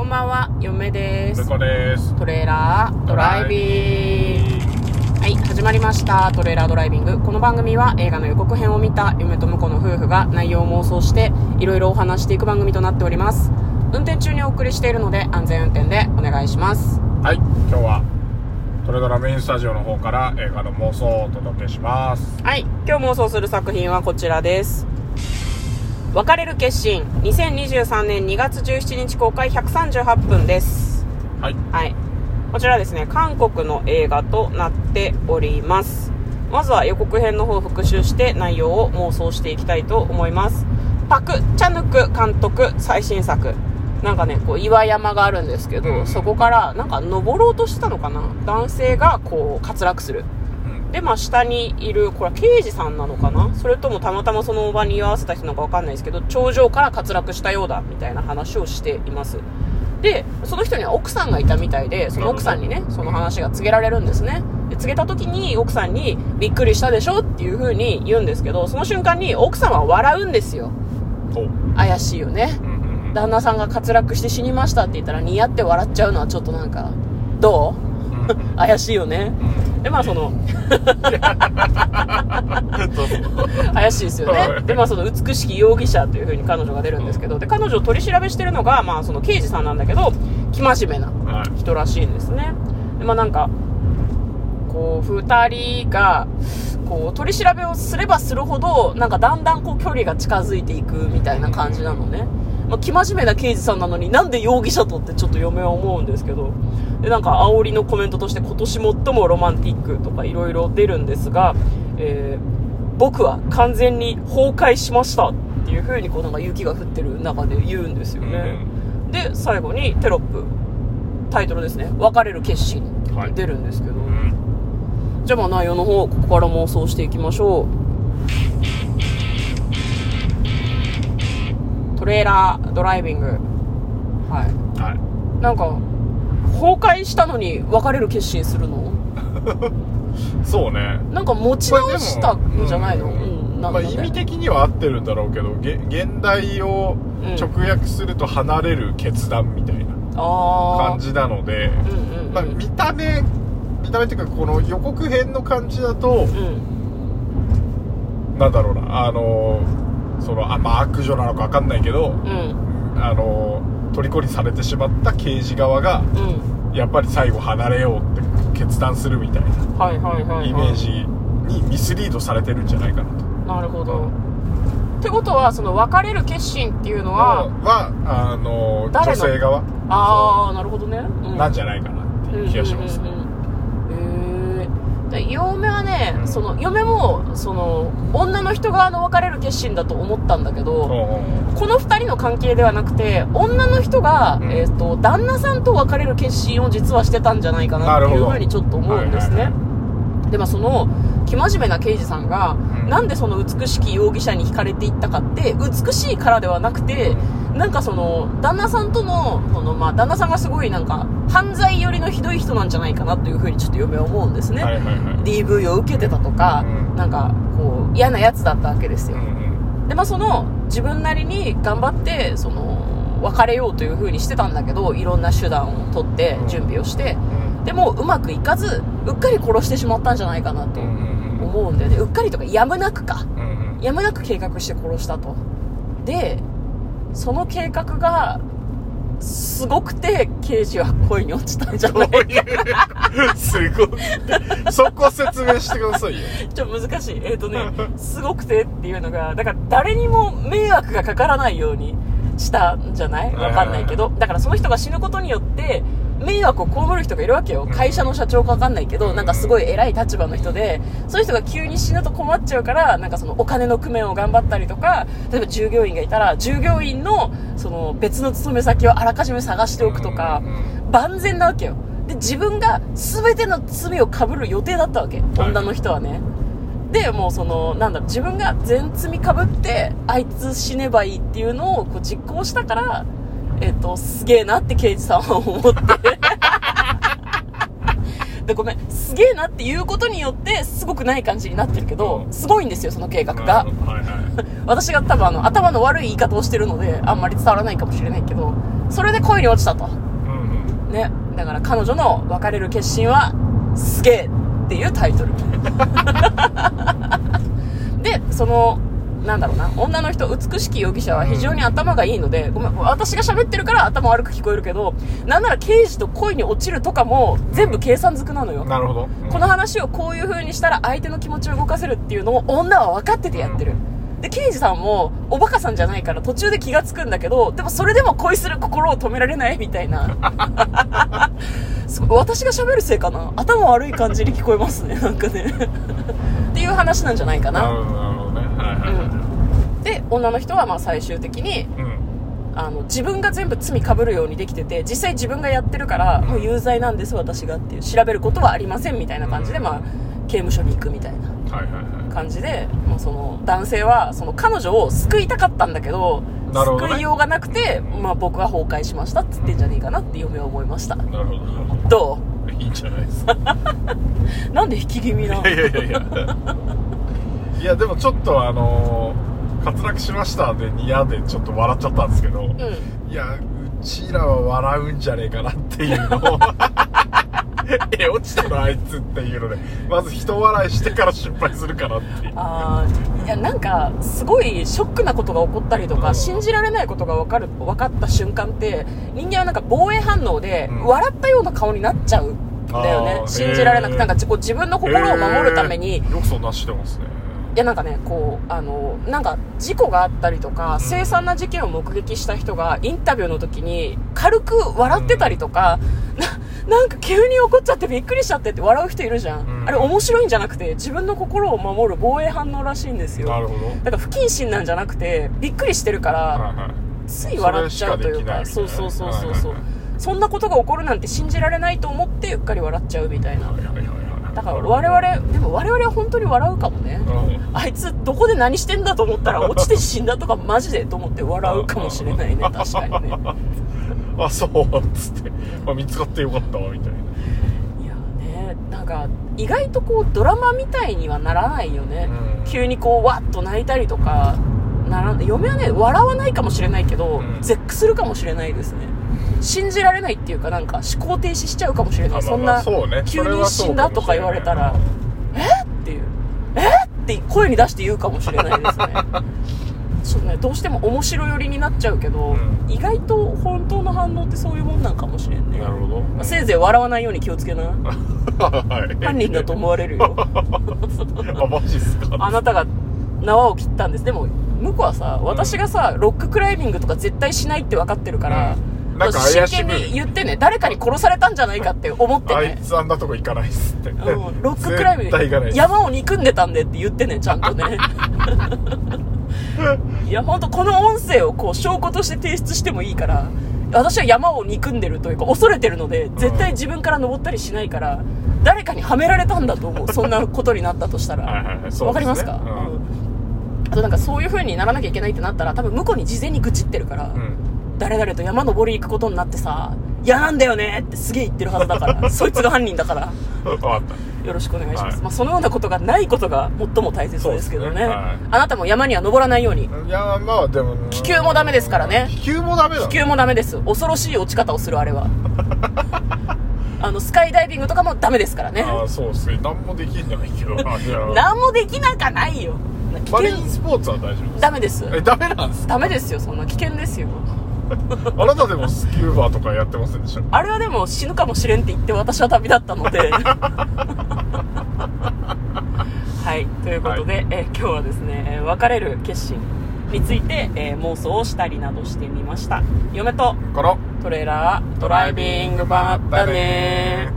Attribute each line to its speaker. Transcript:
Speaker 1: こんばんは、嫁です。
Speaker 2: こです。
Speaker 1: トレーラードライビング。はい、始まりました。トレーラードライビング。この番組は映画の予告編を見た嫁と婿の夫婦が内容を妄想していろいろお話していく番組となっております。運転中にお送りしているので安全運転でお願いします。
Speaker 2: はい、今日はトレドラメインスタジオの方から映画の妄想をお届けします。
Speaker 1: はい、今日妄想する作品はこちらです。別れる決心。2023年2月17日公開138分です。
Speaker 2: はい、
Speaker 1: はい。こちらですね、韓国の映画となっております。まずは予告編の方を復習して内容を妄想していきたいと思います。パク・チャヌク監督最新作。なんかね、こう岩山があるんですけど、そこからなんか登ろうとしてたのかな男性がこう滑落する。
Speaker 2: うん、
Speaker 1: で、まあ、下にいる、これは刑事さんなのかな？それともたまたまその場に居合わせた人なのかわかんないですけど、頂上から滑落したようだ、みたいな話をしています。で、その人には奥さんがいたみたいで、その奥さんにね、その話が告げられるんですね。で告げた時に奥さんに、びっくりしたでしょ？っていう風に言うんですけど、その瞬間に奥さんは笑うんですよ。怪しいよね。旦那さんが滑落して死にましたって言ったら、似合って笑っちゃうのはちょっとなんか、どう？
Speaker 2: うん
Speaker 1: 怪しいよね。
Speaker 2: うん。
Speaker 1: で、まあその、怪しいですよ
Speaker 2: はい
Speaker 1: ね。で、まあその美しき容疑者という風に彼女が出るんですけど、で、彼女を取り調べしてるのが、まあその刑事さんなんだけど、生真面目な
Speaker 2: はい、
Speaker 1: 人らしいんですね。で、まあなんか、こう、二人が、こう、取り調べをすればするほど、なんかだんだんこう距離が近づいていくみたいな感じなのね。まあ、生真面目な刑事さんなのになんで容疑者とってちょっと嫁は思うんですけど。で、なんか煽りのコメントとして今年最もロマンティックとかいろいろ出るんですが、えー僕は完全に崩壊しましたっていう風にこうなんか雪が降ってる中で言うんですよね。で、最後にテロップ、タイトルですね。別れる決心
Speaker 2: はい
Speaker 1: 出るんですけど。
Speaker 2: うん、
Speaker 1: じゃあまあ内容の方、ここから妄想していきましょう。トレーラードライビング。はい。
Speaker 2: はい。
Speaker 1: なんか、崩壊したのに別れる決心するの？
Speaker 2: そうね。
Speaker 1: なんか持ち直したんじゃないの、うん、なん
Speaker 2: まあ意味的には合ってるんだろうけど、げ現代を
Speaker 1: うん
Speaker 2: 直訳すると離れる決断みたいな
Speaker 1: あ
Speaker 2: 感じなので、
Speaker 1: ー。うんうん、うん。
Speaker 2: まあ見た目見た目っていうかこの予告編の感じだと、
Speaker 1: うん。
Speaker 2: なんだろうなあのそのあまあ悪女なのか分かんないけど
Speaker 1: うん。
Speaker 2: あの虜にされてしまった刑事側が
Speaker 1: うん。
Speaker 2: やっぱり最後離れようって決断するみたいな。イメージにミスリードされてるんじゃないかなと
Speaker 1: なるほど。ってことは、その別れる決心っていうのは、
Speaker 2: はあの女性側
Speaker 1: ああ、なるほどね。うん
Speaker 2: なんじゃないかなっていう気がしますね
Speaker 1: うんうんうんうんへえで嫁はね、
Speaker 2: うん。
Speaker 1: その嫁もその女の人側の別れる決心だと思ったんだけど、
Speaker 2: うん
Speaker 1: この2人の関係ではなくて女の人が、
Speaker 2: うん。
Speaker 1: えー、と旦那さんと別れる決心を実はしてたんじゃないかなっていうふうにちょっと思うんですね、
Speaker 2: はい。
Speaker 1: でまあその生真面目な刑事さんが、
Speaker 2: うん
Speaker 1: なんでその美しき容疑者に惹かれていったかって美しいからではなくて、なんかその旦那さんとのその、まあ、旦那さんがすごいなんか犯罪寄りのひどい人なんじゃないかなというふうにちょっと嫁は思うんですね、
Speaker 2: はいはいはい
Speaker 1: DV を受けてたとか、
Speaker 2: うん
Speaker 1: なんかこう嫌なやつだったわけですよ、
Speaker 2: うん
Speaker 1: でまあその自分なりに頑張ってその別れようという風にしてたんだけどいろんな手段を取って準備をしてでもうまくいかずうっかり殺してしまったんじゃないかなと
Speaker 2: う
Speaker 1: 思うんだよね。うっかりとかやむなくか。
Speaker 2: うんうん。
Speaker 1: やむなく計画して殺したと。でその計画がすごくて刑事は恋に落ちたんじゃ
Speaker 2: ど
Speaker 1: ないう
Speaker 2: いう。すごいそこ説明してくださいよ。
Speaker 1: ちょっと難しい。えっ、とね、すごくてっていうのが、だから誰にも迷惑がかからないようにしたんじゃない？わかんないけど。だからその人が死ぬことによって、迷惑を被る人がいるわけよ。会社の社長かわかんないけど、なんかすごい偉い立場の人で、そういう人が急に死ぬと困っちゃうから、なんかそのお金の工面を頑張ったりとか、例えば従業員がいたら、従業員のその別の勤め先をあらかじめ探しておくとか、万全なわけよ。で、自分が全ての罪を被る予定だったわけ。女の人はね。で、もうその、なんだろう、自分が全罪被って、あいつ死ねばいいっていうのをこう実行したから、えっ、と、すげえなって刑事さんは思って。で、ごめん、すげえなっていうことによって、すごくない感じになってるけど、
Speaker 2: うん。
Speaker 1: すごいんですよ、その計画が。
Speaker 2: はいはい。
Speaker 1: 私が多分あの頭の悪い言い方をしてるのであんまり伝わらないかもしれないけどそれで恋に落ちたと。
Speaker 2: うんうん。
Speaker 1: ね。だから彼女の別れる決心はすげえっていうタイトル。でそのなんだろうな女の人美しき容疑者は非常に頭がいいので、ごめん私が喋ってるから頭悪く聞こえるけどなんなら刑事と恋に落ちるとかも全部計算づくなのよ、
Speaker 2: なるほど、うん
Speaker 1: この話をこういう風にしたら相手の気持ちを動かせるっていうのを女は分かっててやってる。で、刑事さんもおバカさんじゃないから途中で気がつくんだけど、でもそれでも恋する心を止められないみたいな。私が喋るせいかな？頭悪い感じに聞こえますね、なんかね。っていう話なんじゃないかな。
Speaker 2: なるほどなるほどねはいはいはい
Speaker 1: で、女の人はまあ最終的に、
Speaker 2: うん。
Speaker 1: あの、自分が全部罪被るようにできてて、実際自分がやってるから、もう有罪なんです私がっていう、調べることはありませんみたいな感じで、まあ、刑務所に行くみたいな。感じで、もうその男性はその彼女を救いたかったんだけど
Speaker 2: ね。
Speaker 1: 救いようがなくて、まあ、僕は崩壊しましたって言ってんじゃねえかなって嫁は思いました。
Speaker 2: なるほど。
Speaker 1: ど
Speaker 2: いいんじゃないですか。
Speaker 1: う なんで引き気味ない
Speaker 2: やいやいやいやいやでもちょっとあのー滑落しましたでニヤでちょっと笑っちゃったんですけど、
Speaker 1: うん。
Speaker 2: いやうちらは笑うんじゃねえかなっていうのを え落ちたのあいつっていうのでまず人笑いしてから失敗するかなっていう。
Speaker 1: あーいやなんかすごいショックなことが起こったりとか、
Speaker 2: うん。
Speaker 1: 信じられないことが分かる分かった瞬間って人間はなんか防衛反応で
Speaker 2: うん。
Speaker 1: 笑ったような顔になっちゃうんだよね、信じられなく
Speaker 2: へー
Speaker 1: なんか自分の心を守るために、
Speaker 2: えーよくそんなしてますね
Speaker 1: いやなんかね、こう、あの、なんか事故があったりとか、
Speaker 2: ん
Speaker 1: 凄惨な事件を目撃した人がインタビューの時に軽く笑ってたりとか、な、なんか急に怒っちゃってびっくりしちゃってって笑う人いるじゃん。
Speaker 2: うん
Speaker 1: あれ面白いんじゃなくて自分の心を守る防衛反応らしいんですよ。
Speaker 2: なるほど
Speaker 1: だから不謹慎なんじゃなくてびっくりしてるから、つい笑っちゃうというか、
Speaker 2: そ
Speaker 1: うそうそうそうそう。そんなことが起こるなんて信じられないと思ってうっかり笑っちゃうみたいな。
Speaker 2: はいはいはいはい
Speaker 1: だから我々、でも我々は本当に笑うかもね。
Speaker 2: うん。
Speaker 1: あいつどこで何してんだと思ったら落ちて死んだとかマジでと思って笑うかもしれないね 確かにね。
Speaker 2: あそうっつって、まあ、見つかってよかったわみたいな。い
Speaker 1: やねなんか意外とこうドラマみたいにはならないよね、
Speaker 2: うん。
Speaker 1: 急にこうわっと泣いたりとかなら嫁はね笑わないかもしれないけど、
Speaker 2: うん。
Speaker 1: 絶句するかもしれないですね信じられないっていうかなんか思考停止しちゃうかもしれない。そんな急に死んだとか言われたらえ？っていう。え？って声に出して言うかもしれないですね。ちょっとねどうしても面白寄りになっちゃうけど、
Speaker 2: うん。
Speaker 1: 意外と本当の反応ってそういうもんなんかもしれんね。
Speaker 2: なるほど、
Speaker 1: まあせいぜい笑わないように気をつけな。
Speaker 2: はい。
Speaker 1: 犯人だと思われるよ。
Speaker 2: あマジっすか？
Speaker 1: あなたが縄を切ったんです。でも向こうはさ私がさロッククライミングとか絶対しないって分かってるから、
Speaker 2: うんなんか怪
Speaker 1: 真剣に言ってね誰かに殺されたんじゃないかって思って
Speaker 2: あい
Speaker 1: ね
Speaker 2: つあんなとこ行かないっすって、
Speaker 1: うん、ロッククライミング
Speaker 2: 絶対行かないっす。
Speaker 1: 山を憎んでたんでって言ってねちゃんとね。いや本当この音声をこう証拠として提出してもいいから私は山を憎んでるというか恐れてるので絶対自分から登ったりしないから誰かにはめられたんだと思うそんなことになったとしたら。
Speaker 2: はいはいね。
Speaker 1: わかりますか、
Speaker 2: うん。
Speaker 1: うん。あとなんかそういう風にならなきゃいけないってなったら多分向こうに事前に愚痴ってるから、
Speaker 2: うん
Speaker 1: 誰々と山登り行くことになってさ嫌なんだよねってすげえ言ってるはずだから そいつが犯人だから。よろしくお願いします、
Speaker 2: はい。
Speaker 1: まあ、そのようなことがないことが最も大切ですけどね。
Speaker 2: ね。はい。
Speaker 1: あなたも山には登らないように。
Speaker 2: いやまあでも
Speaker 1: 気球もダメですからね。
Speaker 2: 気球もダメだ。
Speaker 1: 気球もダメです。恐ろしい落ち方をするあれは。あのスカイダイビングとかもダメですからね。
Speaker 2: ああそうっすね。何もできないけど
Speaker 1: 何もできなかないよ。危
Speaker 2: マリ
Speaker 1: 険
Speaker 2: ンスポーツは大丈夫です
Speaker 1: ダメです。
Speaker 2: えダメなんですか？
Speaker 1: ダメですよそんな。危険ですよ
Speaker 2: あなたでもスキューバーとかやってませんでした？
Speaker 1: あれはでも死ぬかもしれんって言って私は旅立ったので。はいということで、え今日はですねえー別れる決心について、えー妄想をしたりなどしてみました。嫁とトレーラードライビングバッタね